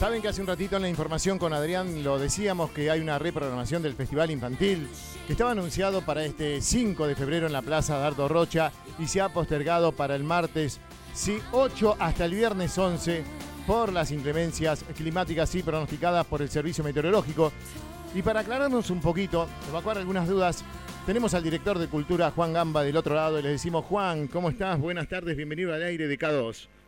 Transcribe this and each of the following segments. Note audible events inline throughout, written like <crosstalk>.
Saben que hace un ratito en la información con Adrián lo decíamos que hay una reprogramación del Festival Infantil que estaba anunciado para este 5 de febrero en la Plaza Dardo Rocha y se ha postergado para el martes sí, 8 hasta el viernes 11 por las inclemencias climáticas y pronosticadas por el Servicio Meteorológico. Y para aclararnos un poquito, evacuar algunas dudas, tenemos al director de Cultura, Juan Gamba, del otro lado y le decimos, Juan, ¿cómo estás? Buenas tardes, bienvenido al aire de K2.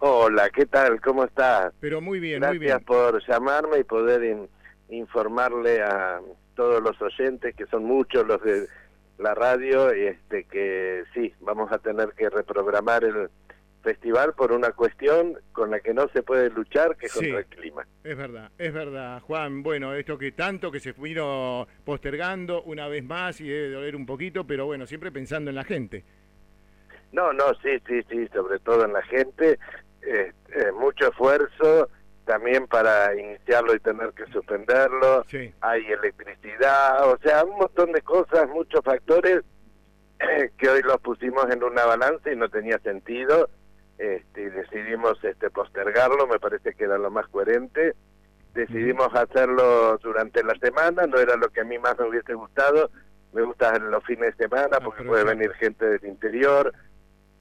Hola, ¿qué tal? ¿Cómo estás? Pero muy bien, Gracias muy bien. por llamarme y poder informarle a todos los oyentes, que son muchos los de la radio, este que sí, vamos a tener que reprogramar el festival por una cuestión con la que no se puede luchar, que es Sí. contra el clima. Es verdad, es verdad, Juan. Bueno, esto que tanto que se vino postergando una vez más y debe doler un poquito, pero bueno, siempre pensando en la gente. No, no, sí, sí, sí, sobre todo en la gente, eh, eh, mucho esfuerzo también para iniciarlo y tener que suspenderlo. Sí. hay electricidad, o sea, un montón de cosas, muchos factores <clears throat> que hoy los pusimos en una balanza y no tenía sentido. Este, y decidimos este, postergarlo, me parece que era lo más coherente. Decidimos hacerlo durante la semana, no era lo que a mí más me hubiese gustado. Me gustan los fines de semana porque puede venir gente del interior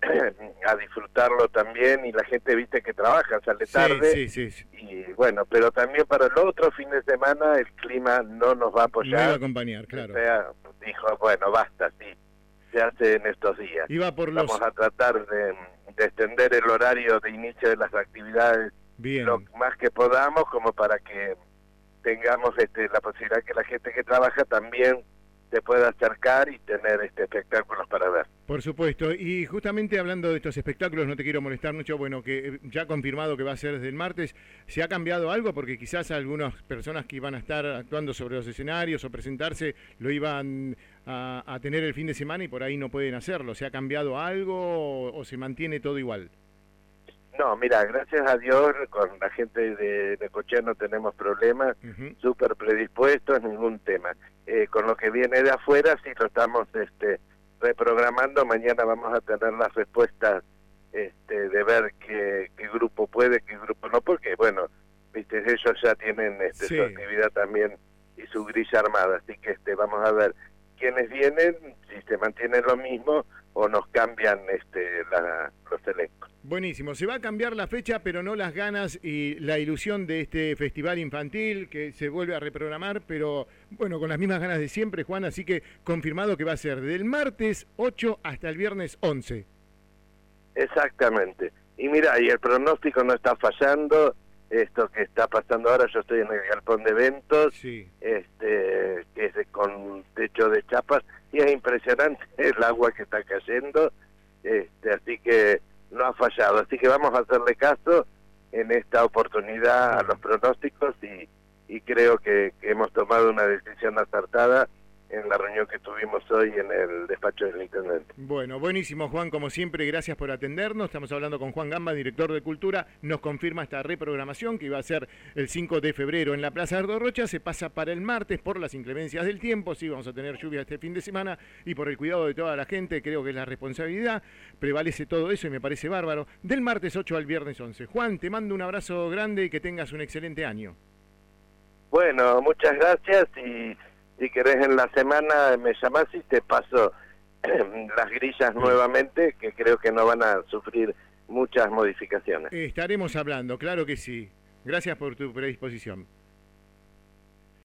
<laughs> a disfrutarlo también y la gente, viste, que trabaja, sale tarde Sí, sí, sí. y bueno, pero también para el otro fin de semana el clima no nos va a Me iba a apoyar. acompañar, claro. O sea, dijo, bueno, basta, sí, se hace en estos días. Iba por los... Vamos a tratar de, de extender el horario de inicio de las actividades Bien. lo más que podamos, como para que tengamos este, la posibilidad que la gente que trabaja también se pueda acercar y tener este espectáculos para ver. Por supuesto, y justamente hablando de estos espectáculos, no te quiero molestar mucho, bueno, que eh, ya confirmado que va a ser desde el martes, ¿se ha cambiado algo? Porque quizás algunas personas que iban a estar actuando sobre los escenarios o presentarse lo iban a, tener el fin de semana y por ahí no pueden hacerlo. ¿Se ha cambiado algo o se mantiene todo igual? No, mira, gracias a Dios con la gente de Necochea no tenemos problemas. Ujú. súper predispuestos, ningún tema. Eh, con lo que viene de afuera, sí lo estamos este, reprogramando. Mañana vamos a tener las respuestas este, de ver qué, qué grupo puede, qué grupo no, porque, bueno, viste, ellos ya tienen este, Sí. su actividad también y su grilla armada. Así que este, vamos a ver quiénes vienen, si se mantiene lo mismo o nos cambian este, la- los elencos. Buenísimo, se va a cambiar la fecha, pero no las ganas y la ilusión de este festival infantil que se vuelve a reprogramar, pero bueno, con las mismas ganas de siempre, Juan, así que confirmado que va a ser del martes 8 hasta el viernes 11. Exactamente. Y mira, y el pronóstico no está fallando. Esto que está pasando ahora, yo estoy en el galpón de eventos, Sí, este, que es con techo de chapas, y es impresionante <laughs> el agua que está cayendo, este, así que no ha fallado. Así que vamos a hacerle caso en esta oportunidad a los pronósticos y, y creo que, que hemos tomado una decisión acertada en la reunión que tuvimos hoy en el despacho del intendente. bueno, buenísimo, Juan, como siempre, gracias por atendernos. Estamos hablando con Juan Gamba, director de Cultura. Nos confirma esta reprogramación que iba a ser el 5 de febrero en la Plaza de Rocha. Se pasa para el martes por las inclemencias del tiempo. Sí, vamos a tener lluvia este fin de semana y por el cuidado de toda la gente, creo que es la responsabilidad. Prevalece todo eso y me parece bárbaro. Del martes 8 al viernes 11. Juan, te mando un abrazo grande y que tengas un excelente año. Bueno, muchas gracias y si querés en la semana me llamás y te paso <clears throat> las grillas nuevamente que creo que no van a sufrir muchas modificaciones. Estaremos hablando, claro que sí. Gracias por tu predisposición.